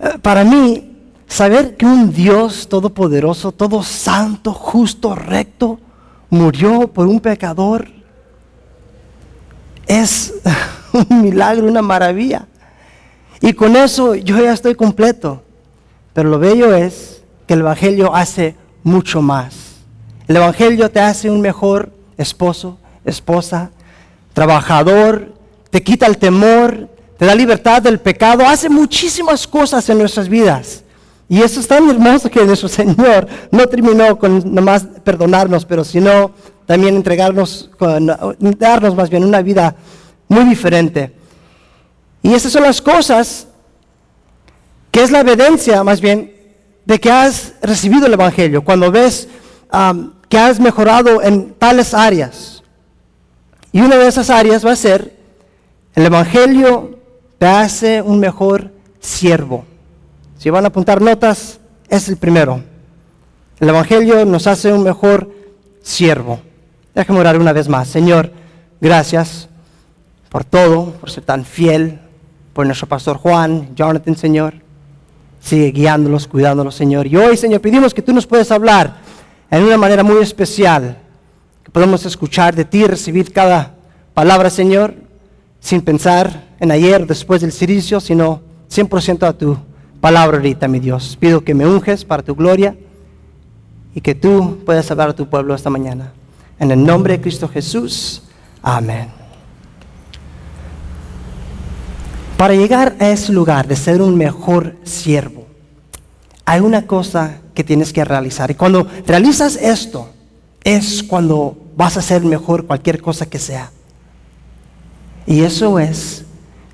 Eh, Para mí, saber que un Dios todopoderoso, todo santo, justo, recto, murió por un pecador es un milagro, una maravilla. Y con eso yo ya estoy completo. Pero lo bello es que el Evangelio hace mucho más. El Evangelio te hace un mejor esposo, esposa, trabajador, te quita el temor, te da libertad del pecado, hace muchísimas cosas en nuestras vidas. Y eso es tan hermoso que nuestro Señor no terminó con nomás perdonarnos, pero sino también entregarnos, con- darnos más bien una vida muy diferente. Y esas son las cosas que es la evidencia más bien de que has recibido el Evangelio. Cuando ves que has mejorado en tales áreas. Y una de esas áreas va a ser, el Evangelio te hace un mejor siervo. Si van a apuntar notas, es el primero. El Evangelio nos hace un mejor siervo. Déjame orar una vez más. Señor, gracias por todo, por ser tan fiel, por nuestro pastor Juan, Jonathan, Señor. Sigue guiándolos, cuidándolos, Señor. Y hoy, Señor, pedimos que tú nos puedas hablar en una manera muy especial, que podamos escuchar de ti, recibir cada palabra, Señor, sin pensar en ayer, después del servicio, sino 100% a tu palabra ahorita, mi Dios. Pido que me unges para tu gloria y que tú puedas hablar a tu pueblo esta mañana. En el nombre de Cristo Jesús. Amén. Para llegar a ese lugar de ser un mejor siervo, hay una cosa que tienes que realizar. Y cuando realizas esto, es cuando vas a ser mejor cualquier cosa que sea. Y eso es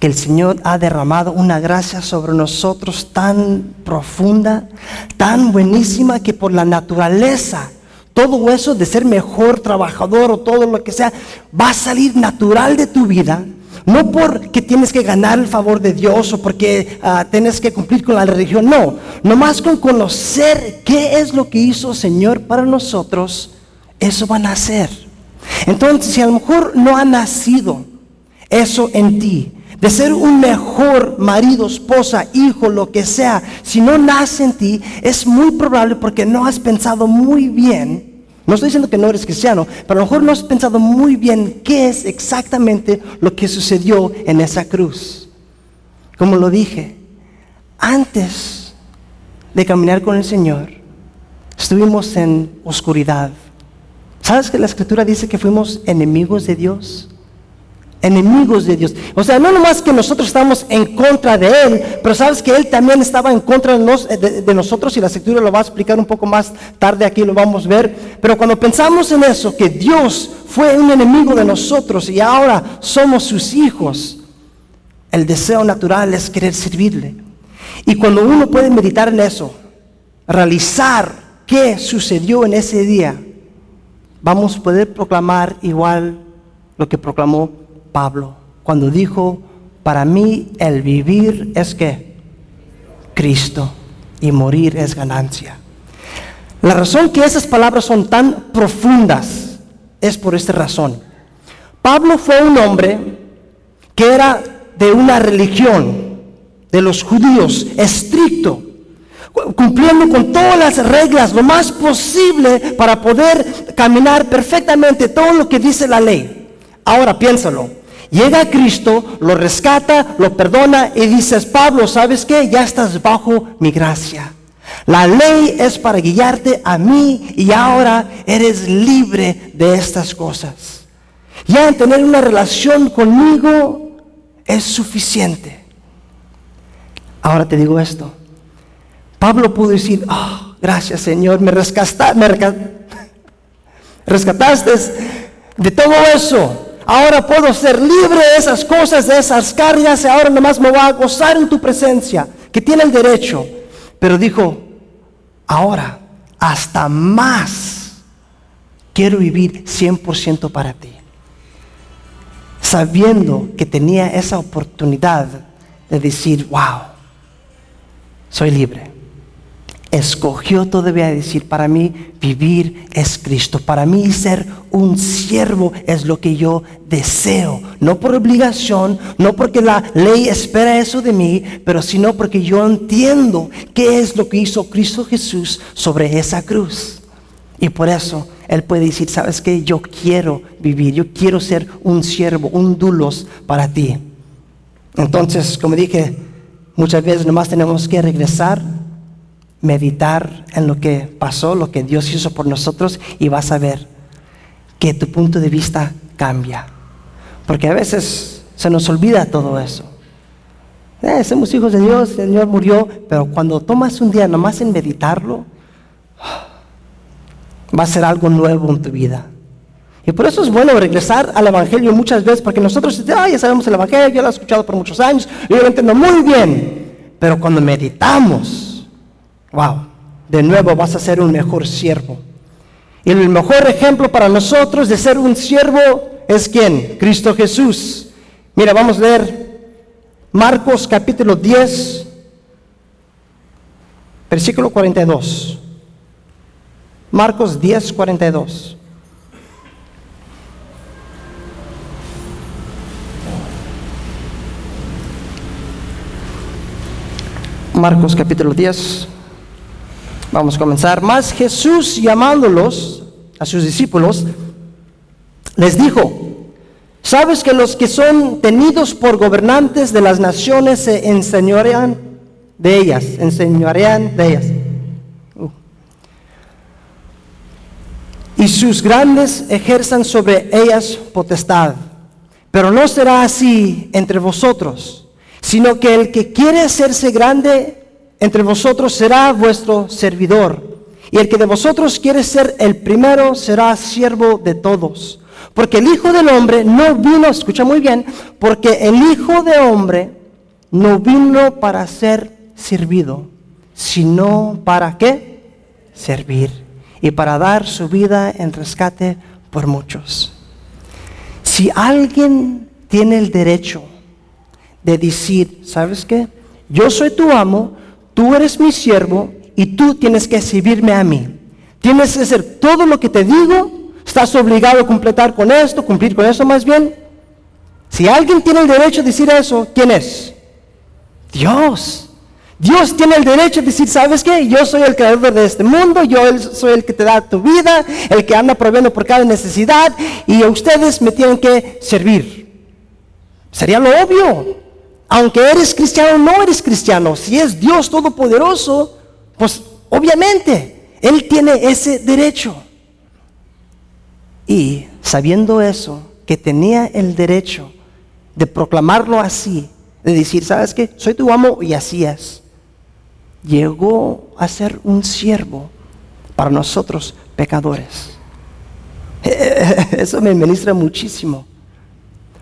que el Señor ha derramado una gracia sobre nosotros tan profunda, tan buenísima, que por la naturaleza, todo eso de ser mejor trabajador o todo lo que sea, va a salir natural de tu vida. No porque tienes que ganar el favor de Dios o porque ah, tienes que cumplir con la religión, no. Nomás con conocer qué es lo que hizo el Señor para nosotros, eso van a hacer. Entonces, si a lo mejor no ha nacido eso en ti, de ser un mejor marido, esposa, hijo, lo que sea, si no nace en ti, es muy probable porque no has pensado muy bien. No estoy diciendo que no eres cristiano, pero a lo mejor no has pensado muy bien qué es exactamente lo que sucedió en esa cruz. Como lo dije, antes de caminar con el Señor, estuvimos en oscuridad. ¿Sabes que la escritura dice que fuimos enemigos de Dios? Enemigos de Dios. O sea, no nomás que nosotros estamos en contra de Él, pero sabes que Él también estaba en contra de, nos- de- de nosotros y la escritura lo va a explicar un poco más tarde aquí, lo vamos a ver. Pero cuando pensamos en eso, que Dios fue un enemigo de nosotros y ahora somos sus hijos, el deseo natural es querer servirle. Y cuando uno puede meditar en eso, realizar qué sucedió en ese día, vamos a poder proclamar igual lo que proclamó Pablo cuando dijo, para mí el vivir es que Cristo y morir es ganancia. La razón que esas palabras son tan profundas es por esta razón. Pablo fue un hombre que era de una religión de los judíos estricto, cu- cumpliendo con todas las reglas lo más posible para poder caminar perfectamente todo lo que dice la ley. Ahora piénsalo. Llega Cristo, lo rescata, lo perdona y dices, Pablo, ¿sabes qué? Ya estás bajo mi gracia. La ley es para guiarte a mí y ahora eres libre de estas cosas. Ya en tener una relación conmigo es suficiente. Ahora te digo esto. Pablo pudo decir, "Ah, gracias Señor, me, rescasta- me resca- rescataste de todo eso. Ahora puedo ser libre de esas cosas, de esas cargas, y ahora nomás me voy a gozar en tu presencia, que tiene el derecho. Pero dijo, ahora, hasta más, quiero vivir 100% para ti. Sabiendo que tenía esa oportunidad de decir, wow, soy libre. Escogió todavía decir, para mí vivir es Cristo, para mí ser un siervo es lo que yo deseo, no por obligación, no porque la ley espera eso de mí, pero sino porque yo entiendo qué es lo que hizo Cristo Jesús sobre esa cruz. Y por eso Él puede decir, sabes que yo quiero vivir, yo quiero ser un siervo, un dulos para ti. Entonces, como dije, muchas veces nomás tenemos que regresar meditar en lo que pasó, lo que Dios hizo por nosotros y vas a ver que tu punto de vista cambia. Porque a veces se nos olvida todo eso. Eh, somos hijos de Dios, el Señor murió, pero cuando tomas un día nomás en meditarlo, va a ser algo nuevo en tu vida. Y por eso es bueno regresar al Evangelio muchas veces, porque nosotros ya sabemos el Evangelio, ya lo he escuchado por muchos años, yo lo entiendo muy bien, pero cuando meditamos, Wow, de nuevo vas a ser un mejor siervo. Y el mejor ejemplo para nosotros de ser un siervo es quién? Cristo Jesús. Mira, vamos a leer Marcos capítulo 10, versículo 42. Marcos 10, 42. Marcos capítulo 10, Vamos a comenzar. Más Jesús llamándolos a sus discípulos, les dijo, ¿sabes que los que son tenidos por gobernantes de las naciones se enseñorean de ellas? Enseñorean de ellas. Y sus grandes ejerzan sobre ellas potestad. Pero no será así entre vosotros, sino que el que quiere hacerse grande entre vosotros será vuestro servidor. Y el que de vosotros quiere ser el primero será siervo de todos. Porque el Hijo del Hombre no vino, escucha muy bien, porque el Hijo de Hombre no vino para ser servido, sino para qué? Servir. Y para dar su vida en rescate por muchos. Si alguien tiene el derecho de decir, ¿sabes qué? Yo soy tu amo, tú eres mi siervo y tú tienes que servirme a mí. Tienes que hacer todo lo que te digo, estás obligado a completar con esto, cumplir con eso más bien. Si alguien tiene el derecho de decir eso, ¿quién es? Dios. Dios tiene el derecho de decir, ¿sabes qué? Yo soy el creador de este mundo, yo soy el que te da tu vida, el que anda proveyendo por cada necesidad, y ustedes me tienen que servir. Sería lo obvio aunque eres cristiano no eres cristiano, si es Dios Todopoderoso, pues obviamente Él tiene ese derecho. Y sabiendo eso, que tenía el derecho de proclamarlo así, de decir, ¿sabes qué? Soy tu amo y así es. Llegó a ser un siervo para nosotros pecadores. Eso me ministra muchísimo.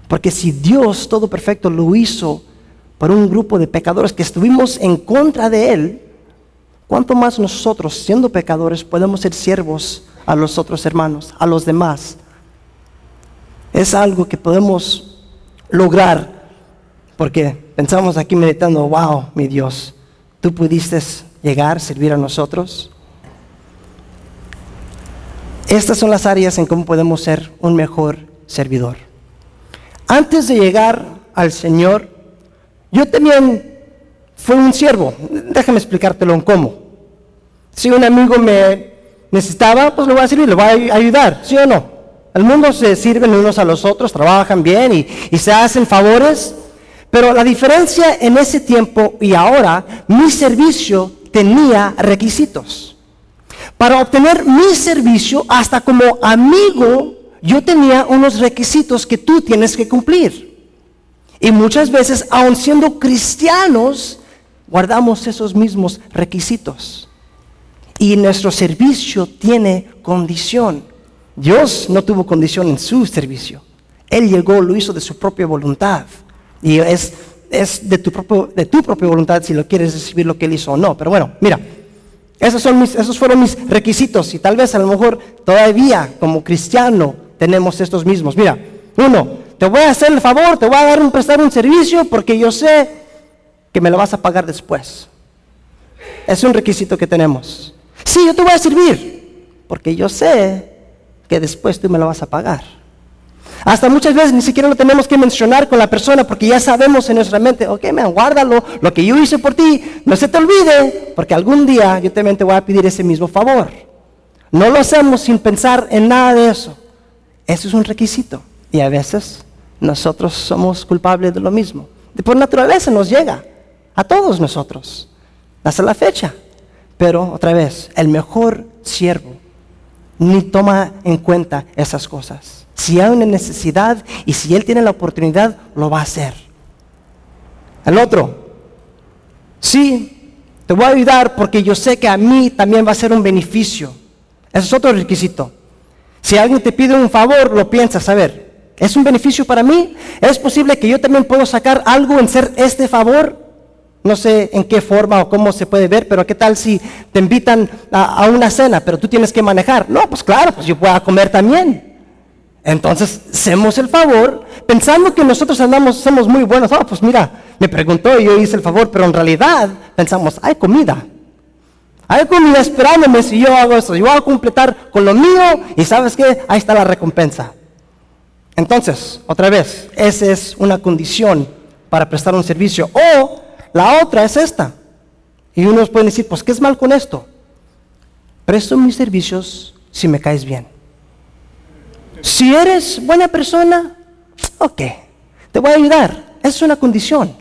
Porque si Dios todo perfecto lo hizo por un grupo de pecadores que estuvimos en contra de Él, ¿cuánto más nosotros, siendo pecadores, podemos ser siervos a los otros hermanos, a los demás? Es algo que podemos lograr, porque pensamos aquí meditando, wow, mi Dios, tú pudiste llegar servir a nosotros. Estas son las áreas en cómo podemos ser un mejor servidor. Antes de llegar al Señor, yo también fui un siervo. Déjame explicártelo en cómo. Si un amigo me necesitaba, pues lo voy a servir, lo voy a ayudar, ¿sí o no? El mundo se sirven unos a los otros, trabajan bien y se hacen favores. Pero la diferencia en ese tiempo y ahora, mi servicio tenía requisitos. Para obtener mi servicio, hasta como amigo, yo tenía unos requisitos que tú tienes que cumplir. Y muchas veces, aun siendo cristianos, guardamos esos mismos requisitos. Y nuestro servicio tiene condición. Dios no tuvo condición en su servicio. Él llegó, lo hizo de su propia voluntad. Y es, es de, tu propio, de tu propia voluntad si lo quieres recibir lo que Él hizo o no. Pero bueno, mira, esos, son esos fueron mis requisitos. Y tal vez a lo mejor todavía como cristiano tenemos estos mismos. Mira, uno, te voy a hacer el favor, te voy a dar un prestar un servicio porque yo sé que me lo vas a pagar después. es un requisito que tenemos. Sí, yo te voy a servir, porque yo sé que después tú me lo vas a pagar. Hasta muchas veces ni siquiera lo tenemos que mencionar con la persona porque ya sabemos en nuestra mente, ok, man, guárdalo, lo que yo hice por ti, no se te olvide, porque algún día yo también te voy a pedir ese mismo favor. No lo hacemos sin pensar en nada de eso. Eso es un requisito. Y a veces nosotros somos culpables de lo mismo. De por naturaleza nos llega a todos nosotros. Hasta la fecha. Pero otra vez, el mejor siervo ni toma en cuenta esas cosas. Si hay una necesidad y si él tiene la oportunidad, lo va a hacer. El otro, sí, te voy a ayudar porque yo sé que a mí también va a ser un beneficio. Ese es otro requisito. Si alguien te pide un favor, lo piensas, a ver, ¿es un beneficio para mí? ¿Es posible que yo también puedo sacar algo en ser este favor? No sé en qué forma o cómo se puede ver, pero ¿qué tal si te invitan a, una cena, pero tú tienes que manejar? No, pues claro, pues yo puedo comer también. Entonces, hacemos el favor, pensando que nosotros andamos, somos muy buenos. Oh, pues mira, me preguntó y yo hice el favor, pero en realidad pensamos, hay comida. Hay comida esperándome si yo hago eso. Yo voy a completar con lo mío y sabes qué, ahí está la recompensa. Entonces, otra vez, esa es una condición para prestar un servicio. O la otra es esta. Y unos pueden decir, pues, ¿qué es mal con esto? Presto mis servicios si me caes bien. Si eres buena persona, ok, te voy a ayudar. Es una condición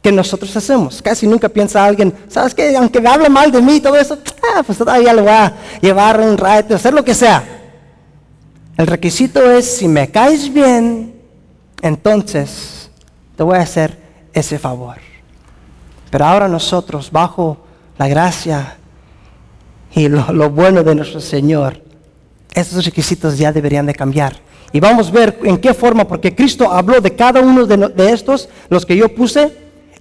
que nosotros hacemos. Casi nunca piensa alguien, ¿sabes qué? Aunque me hable mal de mí y todo eso, ah, pues todavía le voy a llevar un rato, hacer lo que sea. El requisito es, si me caes bien, entonces te voy a hacer ese favor. Pero ahora nosotros, bajo la gracia y lo, bueno de nuestro Señor, esos requisitos ya deberían de cambiar. Y vamos a ver en qué forma, porque Cristo habló de cada uno de, de estos, los que yo puse,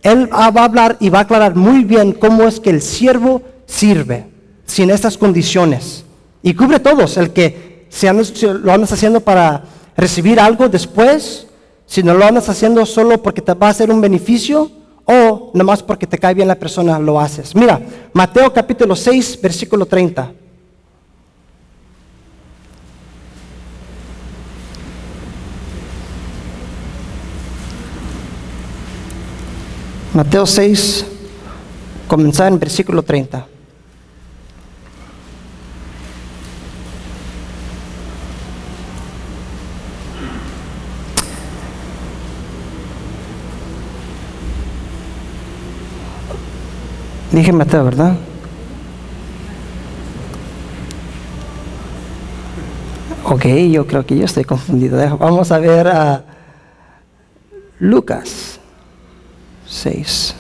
él va a hablar y va a aclarar muy bien cómo es que el siervo sirve sin estas condiciones. Y cubre todos, el que se lo andas haciendo para recibir algo después, si no lo andas haciendo solo porque te va a hacer un beneficio o nomás porque te cae bien la persona lo haces. Mira, Mateo capítulo 6, versículo 30. Mateo 6, comenzar en versículo 30. Dije Mateo, ¿verdad? Ok, yo creo que yo estoy confundido. Vamos a ver a Lucas 6.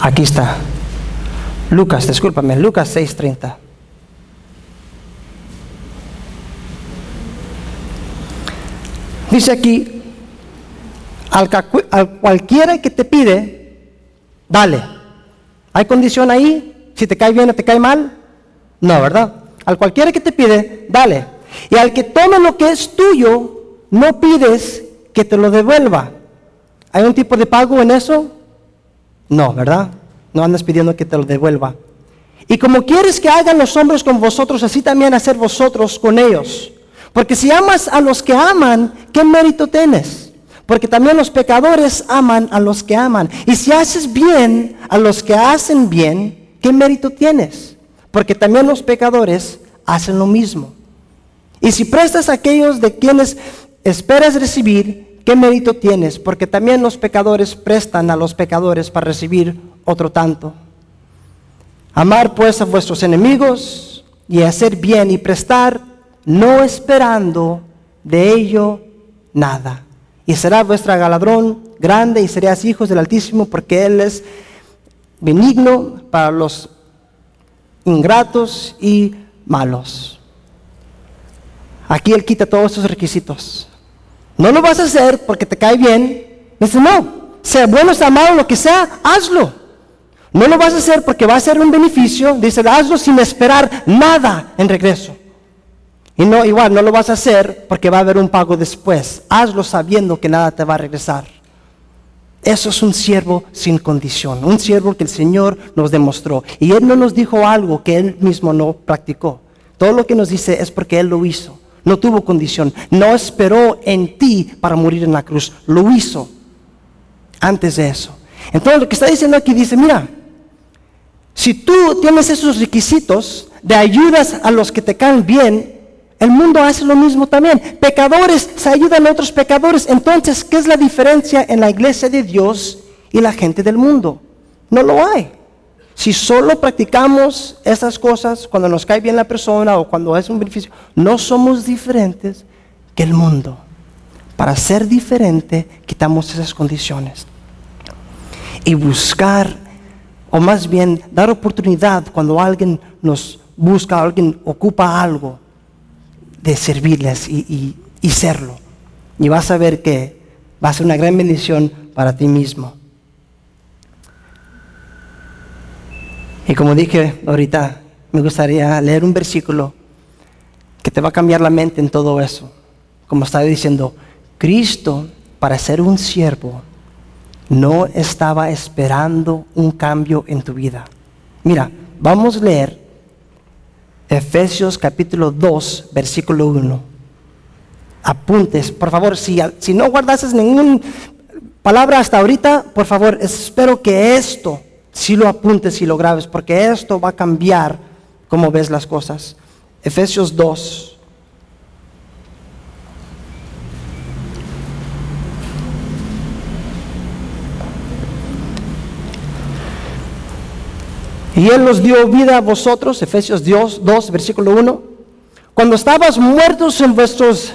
Aquí está. Lucas, discúlpame, Lucas 6:30. Dice aquí, al, al, cualquiera que te pide, dale. ¿Hay condición ahí? Si te cae bien o te cae mal? No, ¿verdad? Al cualquiera que te pide, dale. Y al que tome lo que es tuyo, no pides que te lo devuelva. ¿Hay un tipo de pago en eso? No, ¿verdad? No andas pidiendo que te lo devuelva. Y como quieres que hagan los hombres con vosotros, así también hacer vosotros con ellos. Porque si amas a los que aman, ¿qué mérito tienes? Porque también los pecadores aman a los que aman. Y si haces bien a los que hacen bien, ¿qué mérito tienes? porque también los pecadores hacen lo mismo. Y si prestas a aquellos de quienes esperas recibir, ¿qué mérito tienes? Porque también los pecadores prestan a los pecadores para recibir otro tanto. Amar pues a vuestros enemigos y hacer bien y prestar, no esperando de ello nada. Y será vuestra galadrón grande y seréis hijos del Altísimo porque Él es benigno para los ingratos y malos. Aquí Él quita todos esos requisitos. No lo vas a hacer porque te cae bien. Dice, no, sea bueno, sea malo, lo que sea, hazlo. No lo vas a hacer porque va a ser un beneficio. Dice, hazlo sin esperar nada en regreso. Y no, igual, no lo vas a hacer porque va a haber un pago después. Hazlo sabiendo que nada te va a regresar. Eso es un siervo sin condición, un siervo que el Señor nos demostró. Y Él no nos dijo algo que Él mismo no practicó. Todo lo que nos dice es porque Él lo hizo. No tuvo condición. No esperó en ti para morir en la cruz. Lo hizo antes de eso. Entonces lo que está diciendo aquí dice, mira, si tú tienes esos requisitos de ayudas a los que te caen bien, el mundo hace lo mismo también. Pecadores se ayudan a otros pecadores. Entonces, ¿qué es la diferencia en la iglesia de Dios y la gente del mundo? No lo hay. Si solo practicamos esas cosas cuando nos cae bien la persona o cuando es un beneficio, no somos diferentes que el mundo. Para ser diferente, quitamos esas condiciones. Y buscar, o más bien dar oportunidad cuando alguien nos busca, alguien ocupa algo, de servirles y, serlo. Y vas a ver que va a ser una gran bendición para ti mismo. Y como dije ahorita, me gustaría leer un versículo que te va a cambiar la mente en todo eso. Como estaba diciendo, Cristo para ser un siervo no estaba esperando un cambio en tu vida. Mira, vamos a leer Efesios capítulo 2, versículo 1. Apuntes, por favor, si, si no guardases ninguna palabra hasta ahorita, por favor, espero que esto, si lo apuntes y lo grabes, porque esto va a cambiar cómo ves las cosas. Efesios 2, Y Él nos dio vida a vosotros, Efesios 2, versículo 1, cuando estabas muertos en vuestros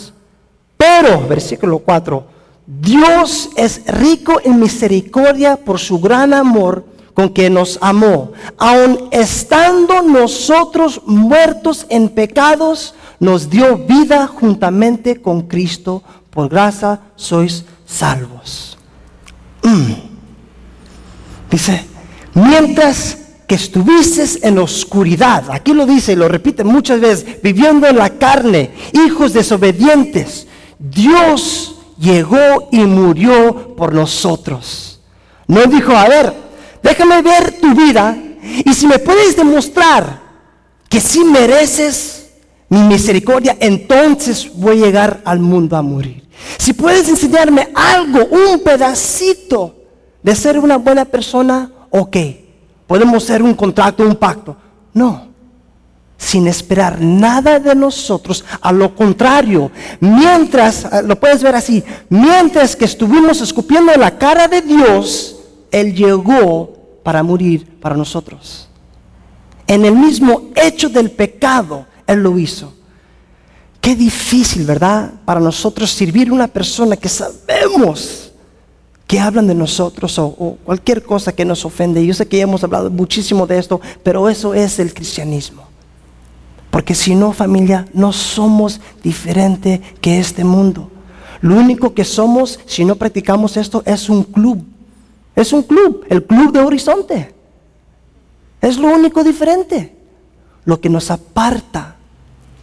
Versículo 4, Dios es rico en misericordia por su gran amor con que nos amó. Aun estando nosotros muertos en pecados, nos dio vida juntamente con Cristo. Por gracia sois salvos. Mm. Dice, mientras que estuvieses en oscuridad, aquí lo dice y lo repite muchas veces, viviendo en la carne, hijos desobedientes, Dios llegó y murió por nosotros. No dijo, a ver, déjame ver tu vida y si me puedes demostrar que sí mereces mi misericordia, entonces voy a llegar al mundo a morir. Si puedes enseñarme algo, un pedacito de ser una buena persona, ok, podemos hacer un contrato, un pacto. No sin esperar nada de nosotros. A lo contrario, mientras, eh, lo puedes ver así, mientras que estuvimos escupiendo la cara de Dios, Él llegó para morir para nosotros. En el mismo hecho del pecado, Él lo hizo. Qué difícil, ¿verdad? Para nosotros servir a una persona que sabemos que hablan de nosotros o, o, cualquier cosa que nos ofende. Yo sé que ya hemos hablado muchísimo de esto, pero eso es el cristianismo. Porque si no, familia, no somos diferente que este mundo. Lo único que somos, si no practicamos esto, es un club. Es un club, el club de horizonte. Es lo único diferente. Lo que nos aparta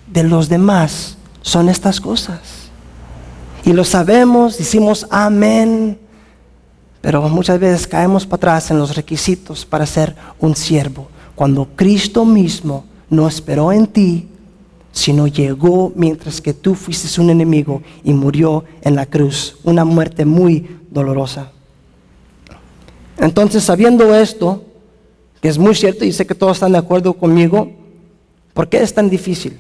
de los demás son estas cosas. Y lo sabemos, decimos amén, pero muchas veces caemos para atrás en los requisitos para ser un siervo. Cuando Cristo mismo no esperó en ti, sino llegó mientras que tú fuiste un enemigo y murió en la cruz, una muerte muy dolorosa. Entonces, sabiendo esto, que es muy cierto y sé que todos están de acuerdo conmigo, ¿por qué es tan difícil?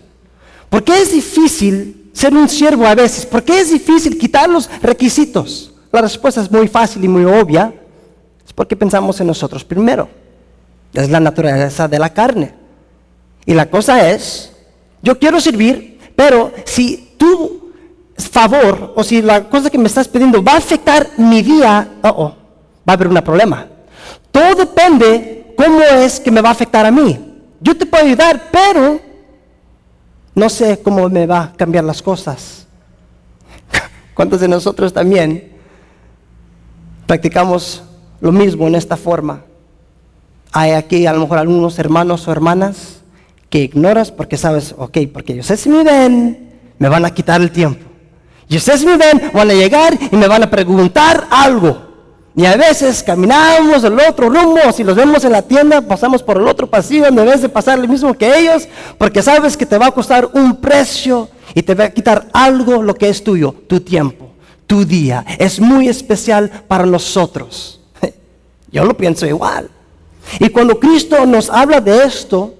¿Por qué es difícil ser un siervo a veces? ¿Por qué es difícil quitar los requisitos? La respuesta es muy fácil y muy obvia. Es porque pensamos en nosotros primero. Es la naturaleza de la carne. Y la cosa es, yo quiero servir, pero si tu favor o si la cosa que me estás pidiendo va a afectar mi día, va a haber un problema. Todo depende cómo es que me va a afectar a mí. Yo te puedo ayudar, pero no sé cómo me va a cambiar las cosas. ¿Cuántos de nosotros también practicamos lo mismo en esta forma? Hay aquí a lo mejor algunos hermanos o hermanas que ignoras porque sabes, ok, porque yo sé si me ven, me van a quitar el tiempo. Y ustedes me ven, van a llegar y me van a preguntar algo. Y a veces caminamos el otro rumbo, si los vemos en la tienda, pasamos por el otro pasillo en vez de pasar lo mismo que ellos, porque sabes que te va a costar un precio y te va a quitar algo lo que es tuyo, tu tiempo, tu día. Es muy especial para nosotros. Yo lo pienso igual. Y cuando Cristo nos habla de esto,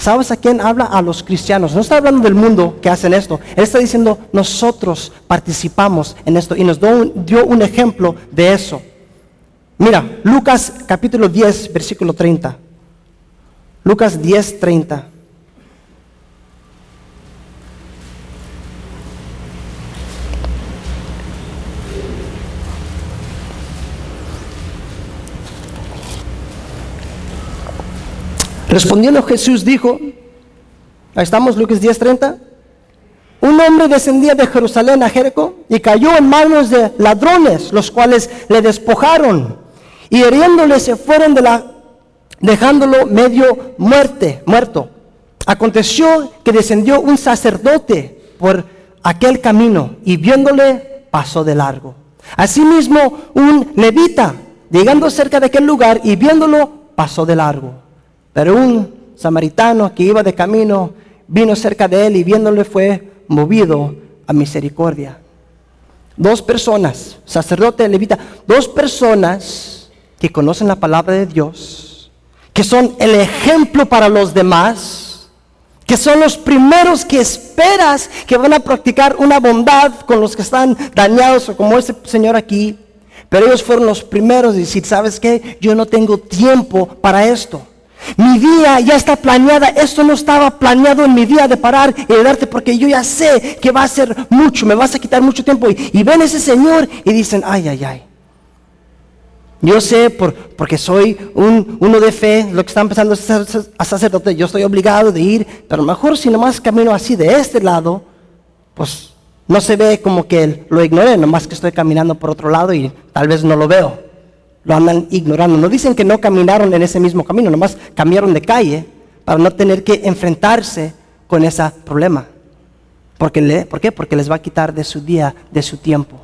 ¿Sabes a quién habla? A los cristianos. No está hablando del mundo que hacen esto. Él está diciendo, nosotros participamos en esto. Y nos dio un, ejemplo de eso. Mira, Lucas capítulo 10, versículo 30. Lucas 10, 30. Respondiendo Jesús dijo, ahí estamos, Lucas 10:30, un hombre descendía de Jerusalén a Jericó y cayó en manos de ladrones, los cuales le despojaron y heriéndole se fueron de la, dejándolo medio muerte, muerto. Aconteció que descendió un sacerdote por aquel camino y viéndole pasó de largo. Asimismo, un levita, llegando cerca de aquel lugar y viéndolo, pasó de largo. Pero un samaritano que iba de camino vino cerca de él y viéndole fue movido a misericordia. Dos personas, sacerdote levita, dos personas que conocen la palabra de Dios, que son el ejemplo para los demás, que son los primeros que esperas que van a practicar una bondad con los que están dañados, o como ese señor aquí. Pero ellos fueron los primeros de decir, ¿sabes qué? Yo no tengo tiempo para esto. Mi día ya está planeada. Esto no estaba planeado en mi día de parar y de darte porque yo ya sé que va a ser mucho, me vas a quitar mucho tiempo. Y, ven ese Señor y dicen, ay, ay, ay. Yo sé por, porque soy un, uno de fe, lo que está empezando a sacerdote, yo estoy obligado de ir, pero mejor si nomás camino así de este lado, pues no se ve como que lo ignoré, nomás que estoy caminando por otro lado y tal vez no lo veo lo andan ignorando. No dicen que no caminaron en ese mismo camino, nomás cambiaron de calle para no tener que enfrentarse con ese problema. Porque le, ¿Por qué? Porque les va a quitar de su día, de su tiempo.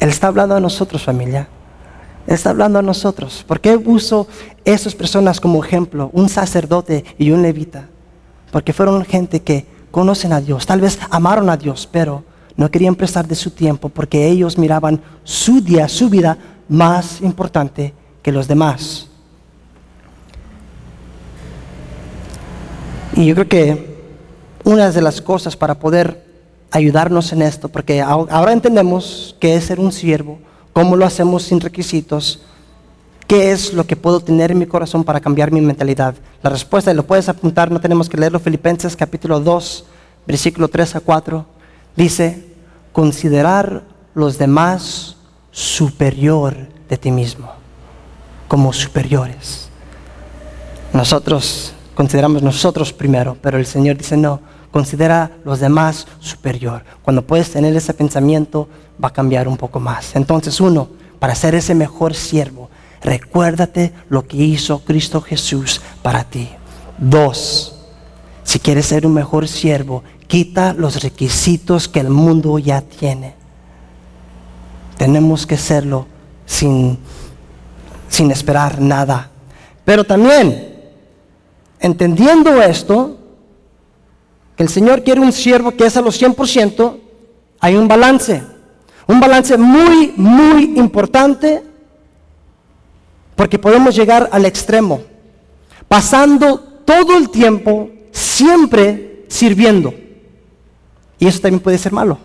Él está hablando a nosotros, familia. Él está hablando a nosotros. ¿Por qué uso esas personas como ejemplo? Un sacerdote y un levita. Porque fueron gente que conocen a Dios. Tal vez amaron a Dios, pero no querían prestar de su tiempo porque ellos miraban su día, su vida más importante que los demás. Y yo creo que una de las cosas para poder ayudarnos en esto, porque ahora entendemos qué es ser un siervo, cómo lo hacemos sin requisitos, qué es lo que puedo tener en mi corazón para cambiar mi mentalidad. La respuesta, lo puedes apuntar, no tenemos que leerlo, Filipenses capítulo 2, versículo 3 a 4, dice, considerar los demás superior de ti mismo, como superiores. Nosotros consideramos nosotros primero, pero el Señor dice no, considera los demás superior. Cuando puedes tener ese pensamiento, va a cambiar un poco más. Entonces, uno, para ser ese mejor siervo, recuérdate lo que hizo Cristo Jesús para ti. Dos, si quieres ser un mejor siervo, quita los requisitos que el mundo ya tiene. Tenemos que hacerlo sin, sin esperar nada. Pero también, entendiendo esto, que el Señor quiere un siervo que es a los 100%, hay un balance. Un balance muy, muy importante porque podemos llegar al extremo, pasando todo el tiempo siempre sirviendo. Y eso también puede ser malo.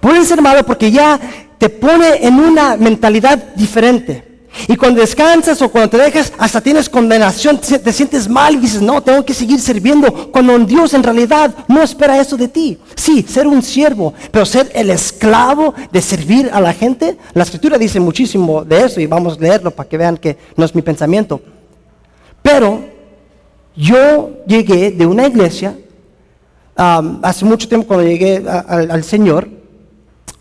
Puede ser malo porque ya te pone en una mentalidad diferente. Y cuando descansas o cuando te dejas, hasta tienes condenación, te sientes mal y dices, no, tengo que seguir sirviendo. Cuando Dios en realidad no espera eso de ti. Sí, ser un siervo, pero ser el esclavo de servir a la gente. La escritura dice muchísimo de eso y vamos a leerlo para que vean que no es mi pensamiento. Pero yo llegué de una iglesia, hace mucho tiempo cuando llegué al Señor,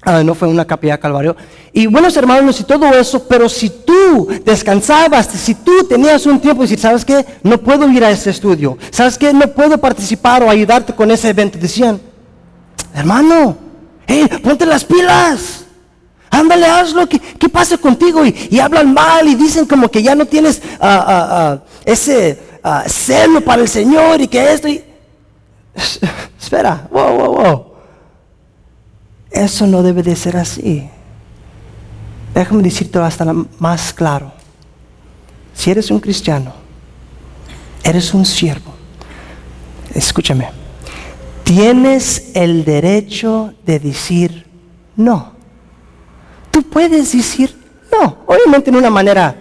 Ah, no fue una capilla Calvario. Y buenos hermanos y todo eso, pero si tú descansabas, si tú tenías un tiempo y decir, ¿sabes qué? No puedo ir a ese estudio. ¿Sabes qué? No puedo participar o ayudarte con ese evento. Decían, hermano, ponte las pilas. Ándale, hazlo. ¿Qué, qué pasa contigo? Y, hablan mal y dicen como que ya no tienes ah, ah, ese celo para el Señor y que esto. Y... Espera, wow, wow, wow. Eso no debe de ser así. Déjame decirte hasta más claro. Si eres un cristiano, eres un siervo, escúchame, tienes el derecho de decir no. Tú puedes decir no, obviamente en una manera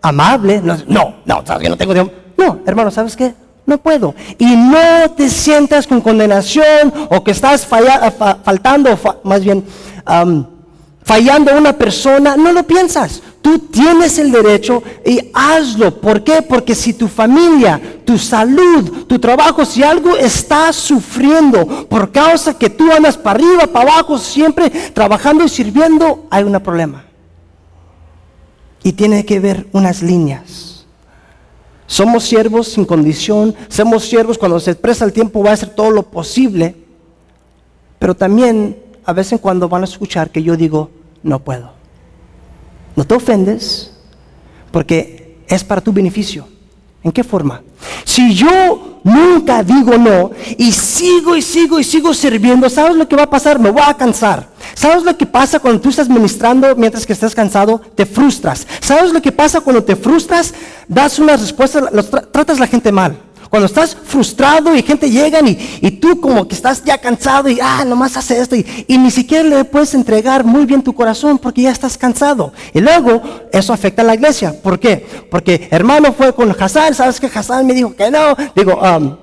amable, no, no, sabes que no tengo tiempo. No, hermano, ¿sabes qué? No puedo. Y no te sientas con condenación o que estás faltando, más bien fallando a una persona. No lo piensas. Tú tienes el derecho y hazlo. ¿Por qué? Porque si tu familia, tu salud, tu trabajo, si algo está sufriendo por causa que tú andas para arriba, para abajo, siempre trabajando y sirviendo, hay un problema. Y tiene que ver unas líneas. Somos siervos sin condición, somos siervos cuando se expresa el tiempo, va a hacer todo lo posible, pero también a veces cuando van a escuchar que yo digo, no puedo. No te ofendes porque es para tu beneficio. ¿En qué forma? Si yo nunca digo no y sigo y sigo y sigo sirviendo, ¿sabes lo que va a pasar? Me voy a cansar. ¿Sabes lo que pasa cuando tú estás ministrando mientras que estás cansado? Te frustras. ¿Sabes lo que pasa cuando te frustras? Das una respuesta, tratas a la gente mal. Cuando estás frustrado y gente llega y, y, tú como que estás ya cansado y, ah, nomás hace esto y, y, ni siquiera le puedes entregar muy bien tu corazón porque ya estás cansado. Y luego eso afecta a la iglesia. ¿Por qué? Porque hermano fue con Hassan, ¿sabes que Hassan me dijo que no? Digo, um,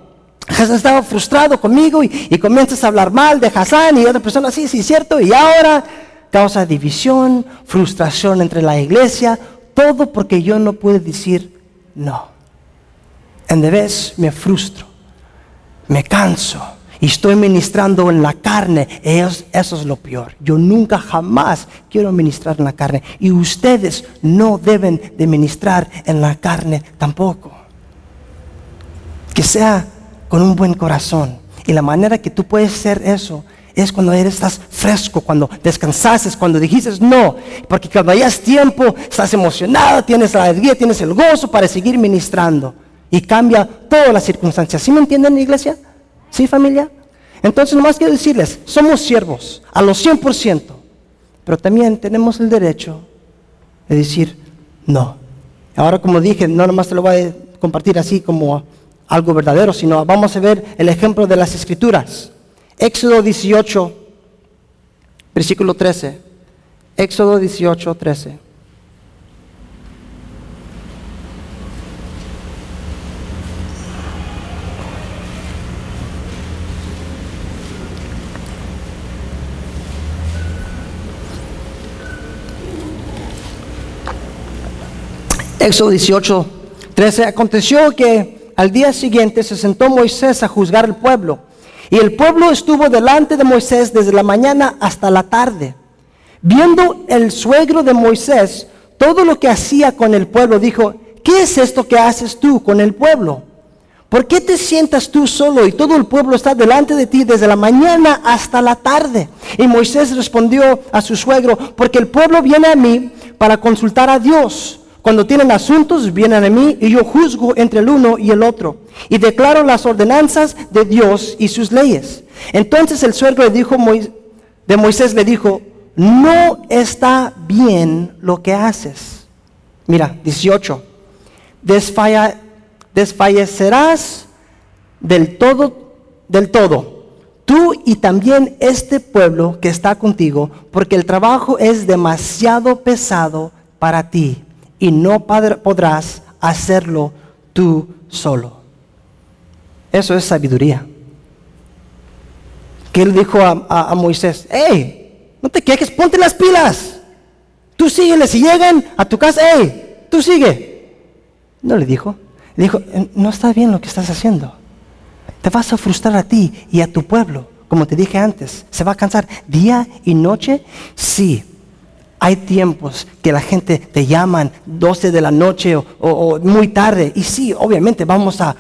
Hassan estaba frustrado conmigo y, comienzas a hablar mal de Hassan y otra persona, sí, sí, cierto. Y ahora causa división, frustración entre la iglesia, todo porque yo no puedo decir no. En vez me frustro, me canso y estoy ministrando en la carne. Eso, eso es lo peor. Yo nunca jamás quiero ministrar en la carne. Y ustedes no deben de ministrar en la carne tampoco. Que sea con un buen corazón. Y la manera que tú puedes ser eso es cuando eres, estás fresco, cuando descansases, cuando dijiste no. Porque cuando hayas tiempo, estás emocionado, tienes la alegría, tienes el gozo para seguir ministrando. Y cambia todas las circunstancias. ¿Sí me entienden, iglesia? ¿Sí, familia? Entonces, nomás quiero decirles, somos siervos a los 100%, pero también tenemos el derecho de decir no. Ahora, como dije, no nomás te lo voy a compartir así como algo verdadero, sino vamos a ver el ejemplo de las escrituras. Éxodo 18, versículo 13. Éxodo 18, 13. Éxodo 18, 13. Aconteció que al día siguiente se sentó Moisés a juzgar el pueblo. Y el pueblo estuvo delante de Moisés desde la mañana hasta la tarde. Viendo el suegro de Moisés todo lo que hacía con el pueblo, dijo, ¿qué es esto que haces tú con el pueblo? ¿Por qué te sientas tú solo y todo el pueblo está delante de ti desde la mañana hasta la tarde? Y Moisés respondió a su suegro, porque el pueblo viene a mí para consultar a Dios. Cuando tienen asuntos, vienen a mí y yo juzgo entre el uno y el otro y declaro las ordenanzas de Dios y sus leyes. Entonces el suegro le dijo, de Moisés le dijo, no está bien lo que haces. Mira, 18. Desfalla, desfallecerás del todo, del todo, tú y también este pueblo que está contigo, porque el trabajo es demasiado pesado para ti y no podrás hacerlo tú solo. Eso es sabiduría. Que él dijo a, Moisés, hey, no te quejes, ponte las pilas. Tú síguele, si llegan a tu casa, hey, tú sigue. No le dijo, le dijo, no está bien lo que estás haciendo. Te vas a frustrar a ti y a tu pueblo. Como te dije antes, se va a cansar día y noche. Sí, hay tiempos que la gente te llaman 12 de la noche o, muy tarde. Y sí, obviamente vamos a,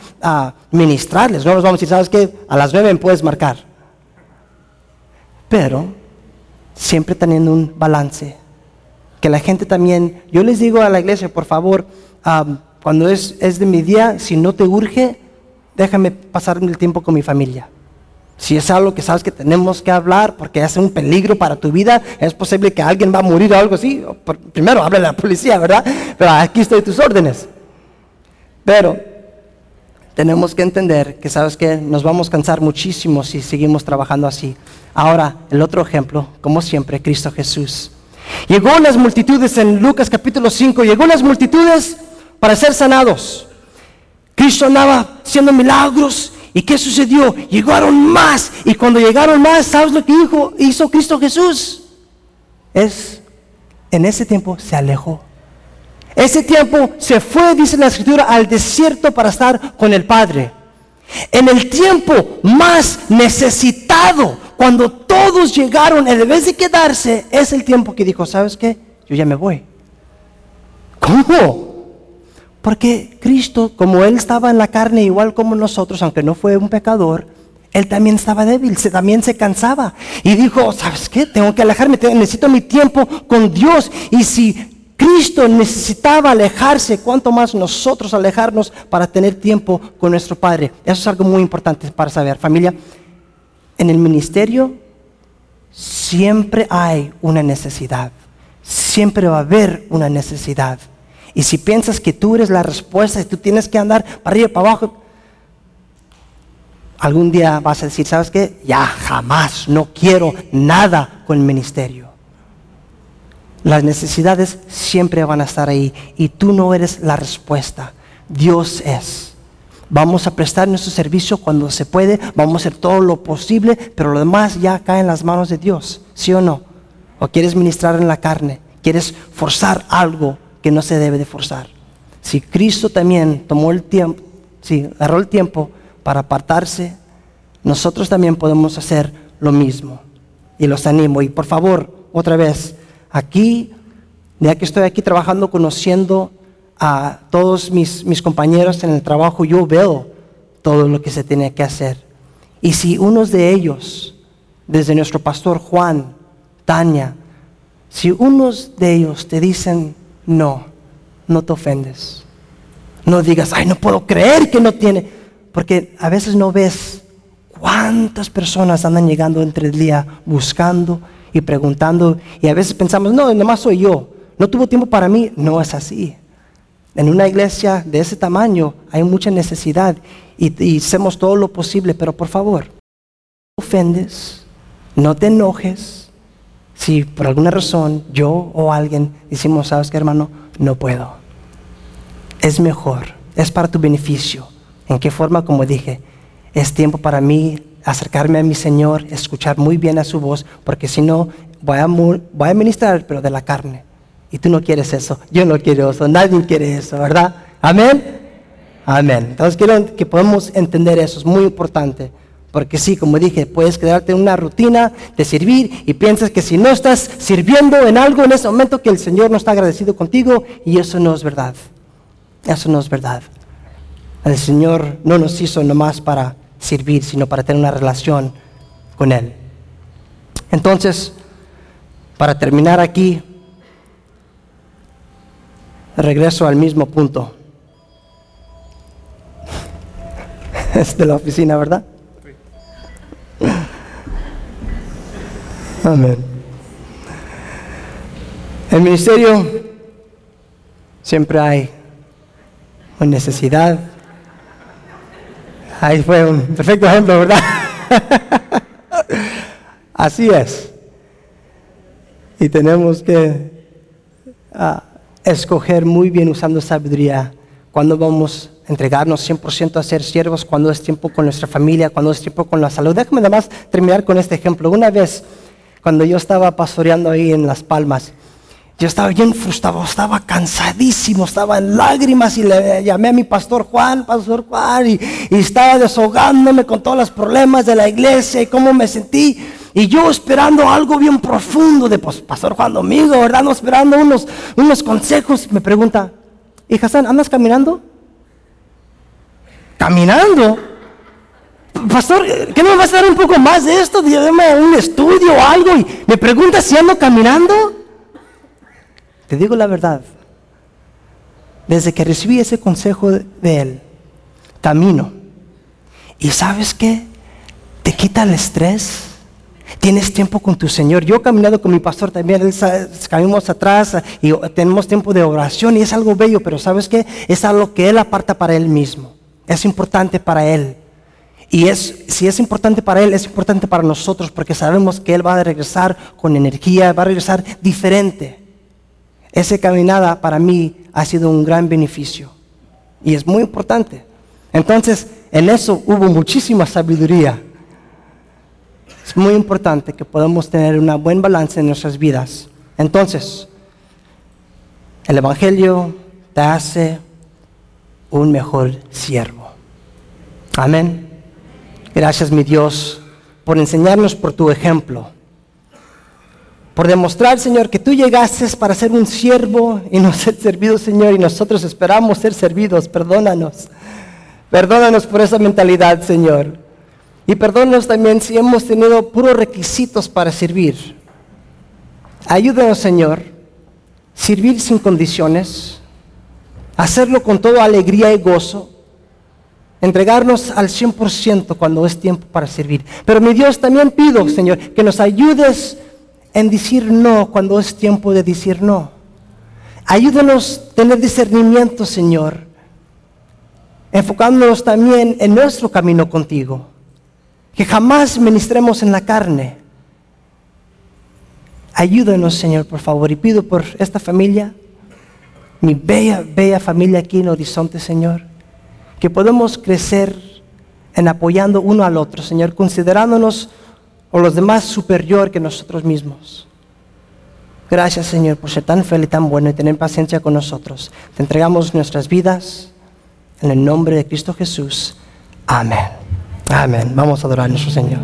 ministrarles. No nos vamos a decir, ¿sabes qué? A las 9 puedes marcar. Pero siempre teniendo un balance. Que la gente también, yo les digo a la iglesia, por favor, cuando es, es de mi día, si no te urge, déjame pasar el tiempo con mi familia. Si es algo que sabes que tenemos que hablar porque es un peligro para tu vida, es posible que alguien va a morir o algo así. Primero habla a la policía, ¿verdad? Pero aquí estoy tus órdenes. Pero tenemos que entender que sabes que nos vamos a cansar muchísimo si seguimos trabajando así. Ahora, el otro ejemplo, como siempre, Cristo Jesús. Llegó las multitudes en Lucas capítulo 5, llegó las multitudes para ser sanados. Cristo andaba haciendo milagros ¿Y qué sucedió? Llegaron más. Y cuando llegaron más, ¿sabes lo que dijo, hizo Cristo Jesús? Es, en ese tiempo se alejó. Ese tiempo se fue, dice la escritura, al desierto para estar con el Padre. En el tiempo más necesitado, cuando todos llegaron, en vez de quedarse, es el tiempo que dijo, ¿sabes qué? Yo ya me voy. ¿Cómo? Porque Cristo, como Él estaba en la carne igual como nosotros, aunque no fue un pecador, Él también estaba débil, se, también se cansaba. Y dijo, ¿sabes qué? Tengo que alejarme, necesito mi tiempo con Dios. Y si Cristo necesitaba alejarse, ¿cuánto más nosotros alejarnos para tener tiempo con nuestro Padre? Eso es algo muy importante para saber. Familia, en el ministerio siempre hay una necesidad. Siempre va a haber una necesidad. Y si piensas que tú eres la respuesta y tú tienes que andar para arriba y para abajo, algún día vas a decir, ¿sabes qué? Ya jamás, no quiero nada con el ministerio. Las necesidades siempre van a estar ahí y tú no eres la respuesta. Dios es. Vamos a prestar nuestro servicio cuando se puede, vamos a hacer todo lo posible, pero lo demás ya cae en las manos de Dios, ¿sí o no? ¿O quieres ministrar en la carne? ¿Quieres forzar algo que no se debe de forzar. Si Cristo también tomó el tiempo, si agarró el tiempo para apartarse, nosotros también podemos hacer lo mismo. Y los animo. Y por favor, otra vez, aquí, ya que estoy aquí trabajando, conociendo a todos mis, mis compañeros en el trabajo, yo veo todo lo que se tiene que hacer. Y si unos de ellos, desde nuestro pastor Juan, Tania, si unos de ellos te dicen, no, no te ofendes. No digas, ay, no puedo creer que no tiene. Porque a veces no ves cuántas personas andan llegando entre el día buscando y preguntando. Y a veces pensamos, no, nomás soy yo. No tuvo tiempo para mí. No es así. En una iglesia de ese tamaño hay mucha necesidad y, hacemos todo lo posible. Pero por favor, no ofendes, no te enojes si por alguna razón yo o alguien decimos, sabes qué hermano, no puedo. Es mejor, es para tu beneficio. ¿En qué forma? Como dije, es tiempo para mí acercarme a mi Señor, escuchar muy bien a su voz, porque si no, voy a, voy a ministrar, pero de la carne. Y tú no quieres eso, yo no quiero eso, nadie quiere eso, ¿verdad? Amén. Amén. Entonces quiero que podamos entender eso, es muy importante. Porque sí, como dije, puedes quedarte en una rutina de servir y piensas que si no estás sirviendo en algo en ese momento que el Señor no está agradecido contigo y eso no es verdad. Eso no es verdad. El Señor no nos hizo nomás para servir, sino para tener una relación con Él. Entonces, para terminar aquí, regreso al mismo punto. Es de la oficina, ¿verdad? Amén. El ministerio siempre hay una necesidad. Ahí fue un perfecto ejemplo, ¿verdad? Así es. Y tenemos que ah, escoger muy bien usando sabiduría cuando vamos a entregarnos 100% a ser siervos, cuando es tiempo con nuestra familia, cuando es tiempo con la salud. Déjame nada más terminar con este ejemplo. Una vez, cuando yo estaba pastoreando ahí en Las Palmas, yo estaba bien frustrado, estaba cansadísimo, estaba en lágrimas y le llamé a mi pastor Juan, pastor Juan, y, estaba desahogándome con todos los problemas de la iglesia y cómo me sentí. Y yo esperando algo bien profundo de pues, Pastor Juan Domingo, ¿verdad? No, esperando unos, unos consejos. Me pregunta, ¿y Hassan, andas caminando? ¿Caminando? Pastor, ¿qué no me vas a dar un poco más de esto? Dame un estudio o algo. Y me pregunta si ando caminando. Te digo la verdad. Desde que recibí ese consejo de él, camino. ¿Y sabes qué? Te quita el estrés Tienes tiempo con tu Señor. Yo he caminado con mi pastor también, él caminamos atrás y tenemos tiempo de oración y es algo bello, pero ¿sabes qué? Es algo que Él aparta para Él mismo. Es importante para Él. Y es, si es importante para Él, es importante para nosotros porque sabemos que Él va a regresar con energía, va a regresar diferente. Esa caminada para mí ha sido un gran beneficio y es muy importante. Entonces, en eso hubo muchísima sabiduría es muy importante que podamos tener una buen balance en nuestras vidas. Entonces, el Evangelio te hace un mejor siervo. Amén. Gracias, mi Dios, por enseñarnos por tu ejemplo. Por demostrar, Señor, que tú llegaste para ser un siervo y no ser servido, Señor, y nosotros esperamos ser servidos. Perdónanos. Perdónanos por esa mentalidad, Señor. Y perdónanos también si hemos tenido puros requisitos para servir. Ayúdanos, Señor, servir sin condiciones, hacerlo con toda alegría y gozo, entregarnos al 100% cuando es tiempo para servir. Pero mi Dios, también pido, Señor, que nos ayudes en decir no cuando es tiempo de decir no. Ayúdanos a tener discernimiento, Señor, enfocándonos también en nuestro camino contigo que jamás ministremos en la carne. Ayúdanos, Señor, por favor, y pido por esta familia, mi bella, bella familia aquí en Horizonte, Señor, que podamos crecer en apoyando uno al otro, Señor, considerándonos o los demás superior que nosotros mismos. Gracias, Señor, por ser tan fiel y tan bueno y tener paciencia con nosotros. Te entregamos nuestras vidas en el nombre de Cristo Jesús. Amén. Amén. Vamos a adorar a nuestro Señor.